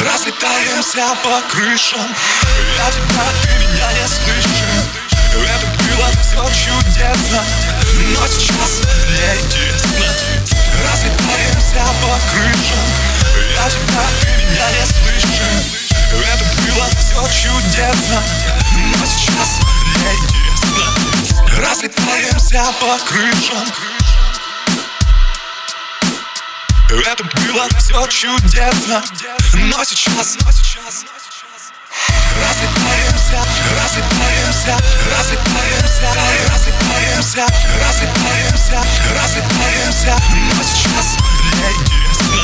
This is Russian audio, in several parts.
Разлетаемся по крышам. Я тебя, ты меня не слышишь. Это было все чудесно Но сейчас неизвестно Разлетаемся по крышам Я тебя, ты меня не слышишь Это было все чудесно Но сейчас неизвестно Разлетаемся по крышам это было все чудесно Но сейчас Разлетаемся, разлетаемся, разлетаемся, разлетаемся, разлетаемся, разлетаемся Но сейчас неизвестно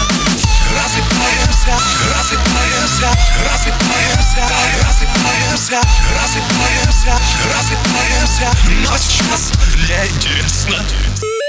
Разлетаемся, разлетаемся, разлетаемся, разлетаемся, разлетаемся, разлетаемся Но сейчас неизвестно